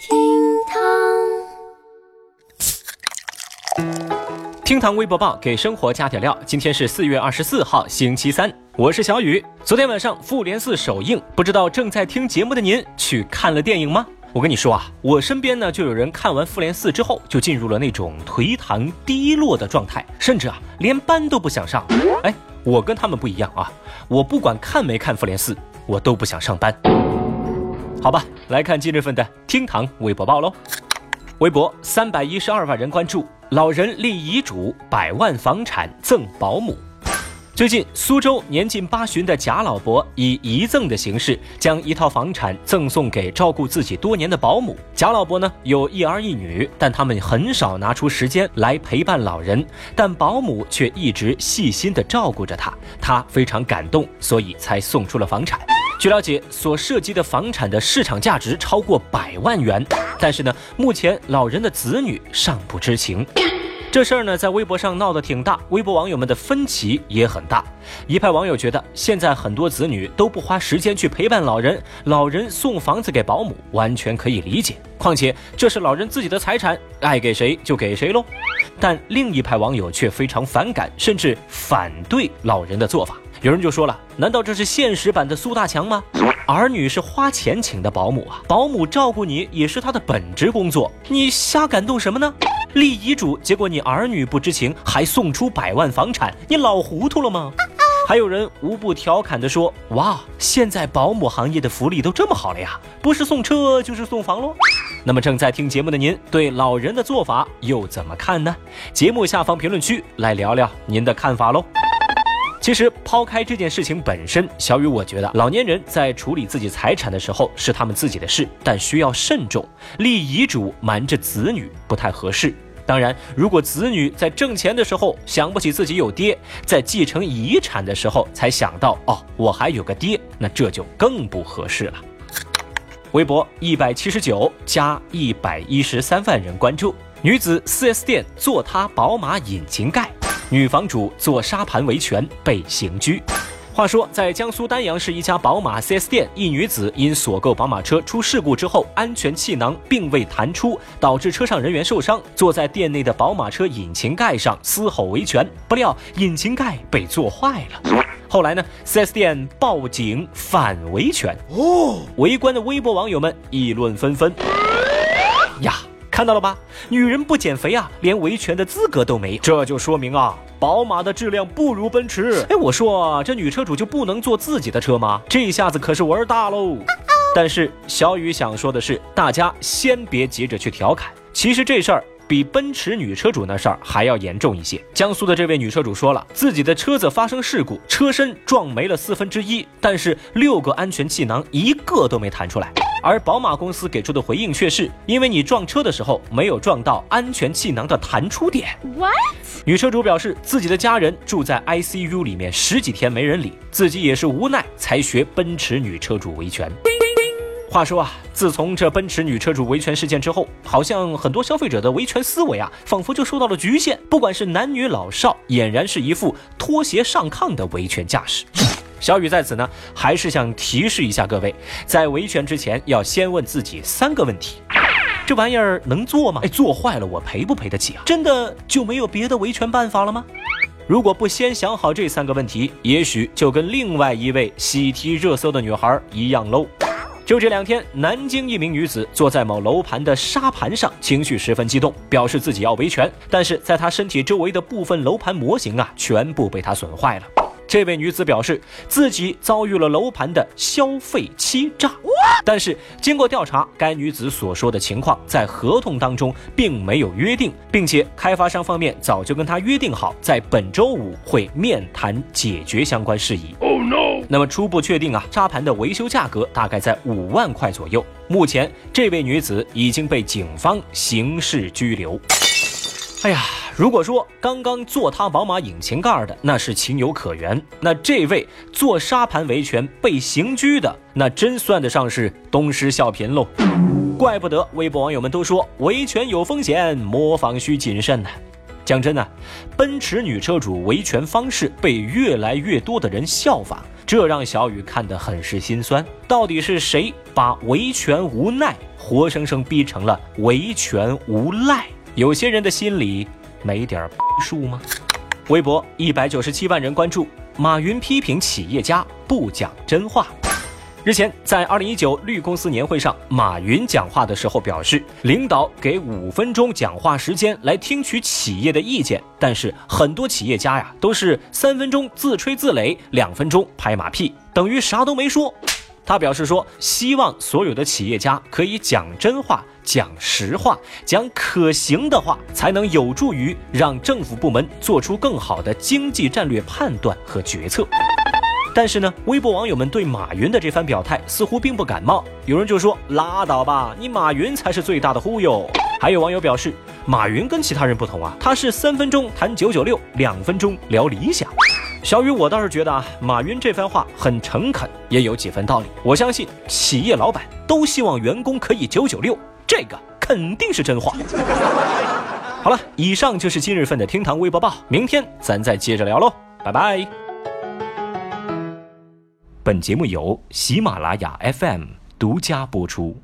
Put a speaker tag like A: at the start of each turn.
A: 厅堂厅堂微博报给生活加点料。今天是四月二十四号，星期三，我是小雨。昨天晚上《复联四》首映，不知道正在听节目的您去看了电影吗？我跟你说啊，我身边呢就有人看完《复联四》之后，就进入了那种颓唐低落的状态，甚至啊连班都不想上。哎，我跟他们不一样啊，我不管看没看《复联四》，我都不想上班。好吧，来看今日份的厅堂微博报喽。微博三百一十二万人关注，老人立遗嘱，百万房产赠保姆。最近，苏州年近八旬的贾老伯以遗赠的形式，将一套房产赠送给照顾自己多年的保姆。贾老伯呢有一儿一女，但他们很少拿出时间来陪伴老人，但保姆却一直细心地照顾着他，他非常感动，所以才送出了房产。据了解，所涉及的房产的市场价值超过百万元，但是呢，目前老人的子女尚不知情。这事儿呢，在微博上闹得挺大，微博网友们的分歧也很大。一派网友觉得，现在很多子女都不花时间去陪伴老人，老人送房子给保姆完全可以理解。况且这是老人自己的财产，爱给谁就给谁喽。但另一派网友却非常反感，甚至反对老人的做法。有人就说了，难道这是现实版的苏大强吗？儿女是花钱请的保姆啊，保姆照顾你也是他的本职工作，你瞎感动什么呢？立遗嘱，结果你儿女不知情，还送出百万房产，你老糊涂了吗？还有人无不调侃地说：“哇，现在保姆行业的福利都这么好了呀，不是送车就是送房喽。”那么正在听节目的您，对老人的做法又怎么看呢？节目下方评论区来聊聊您的看法喽。其实抛开这件事情本身，小雨我觉得老年人在处理自己财产的时候是他们自己的事，但需要慎重。立遗嘱瞒着子女不太合适。当然，如果子女在挣钱的时候想不起自己有爹，在继承遗产的时候才想到哦，我还有个爹，那这就更不合适了。微博一百七十九加一百一十三万人关注，女子 4S 店坐塌宝马引擎盖。女房主做沙盘维权被刑拘。话说，在江苏丹阳市一家宝马 4S 店，一女子因所购宝马车出事故之后，安全气囊并未弹出，导致车上人员受伤。坐在店内的宝马车引擎盖上嘶吼维权，不料引擎盖被坐坏了。后来呢，4S 店报警反维权。哦，围观的微博网友们议论纷纷。呀！看到了吧，女人不减肥啊，连维权的资格都没有。这就说明啊，宝马的质量不如奔驰。哎，我说这女车主就不能坐自己的车吗？这下子可是玩大喽。但是小雨想说的是，大家先别急着去调侃，其实这事儿。比奔驰女车主那事儿还要严重一些。江苏的这位女车主说了，自己的车子发生事故，车身撞没了四分之一，但是六个安全气囊一个都没弹出来。而宝马公司给出的回应却是，因为你撞车的时候没有撞到安全气囊的弹出点。What？女车主表示，自己的家人住在 ICU 里面十几天没人理，自己也是无奈才学奔驰女车主维权。话说啊，自从这奔驰女车主维权事件之后，好像很多消费者的维权思维啊，仿佛就受到了局限。不管是男女老少，俨然是一副拖鞋上炕的维权架势。小雨在此呢，还是想提示一下各位，在维权之前要先问自己三个问题：这玩意儿能做吗？哎，做坏了我赔不赔得起啊？真的就没有别的维权办法了吗？如果不先想好这三个问题，也许就跟另外一位喜提热搜的女孩一样喽。就这两天，南京一名女子坐在某楼盘的沙盘上，情绪十分激动，表示自己要维权。但是，在她身体周围的部分楼盘模型啊，全部被她损坏了。这位女子表示，自己遭遇了楼盘的消费欺诈。但是，经过调查，该女子所说的情况在合同当中并没有约定，并且开发商方面早就跟她约定好，在本周五会面谈解决相关事宜。那么初步确定啊，沙盘的维修价格大概在五万块左右。目前这位女子已经被警方刑事拘留。哎呀，如果说刚刚坐塌宝马引擎盖的那是情有可原，那这位做沙盘维权被刑拘的，那真算得上是东施效颦喽。怪不得微博网友们都说维权有风险，模仿需谨慎呢。讲真呢，奔驰女车主维权方式被越来越多的人效仿，这让小雨看得很是心酸。到底是谁把维权无奈活生生逼成了维权无赖？有些人的心里没点 数吗？微博一百九十七万人关注，马云批评企业家不讲真话。日前，在二零一九绿公司年会上，马云讲话的时候表示，领导给五分钟讲话时间来听取企业的意见，但是很多企业家呀都是三分钟自吹自擂，两分钟拍马屁，等于啥都没说。他表示说，希望所有的企业家可以讲真话、讲实话、讲可行的话，才能有助于让政府部门做出更好的经济战略判断和决策。但是呢，微博网友们对马云的这番表态似乎并不感冒。有人就说：“拉倒吧，你马云才是最大的忽悠。”还有网友表示：“马云跟其他人不同啊，他是三分钟谈九九六，两分钟聊理想。”小雨，我倒是觉得啊，马云这番话很诚恳，也有几分道理。我相信企业老板都希望员工可以九九六，这个肯定是真话。好了，以上就是今日份的厅堂微博报，明天咱再接着聊喽，拜拜。本节目由喜马拉雅 FM 独家播出。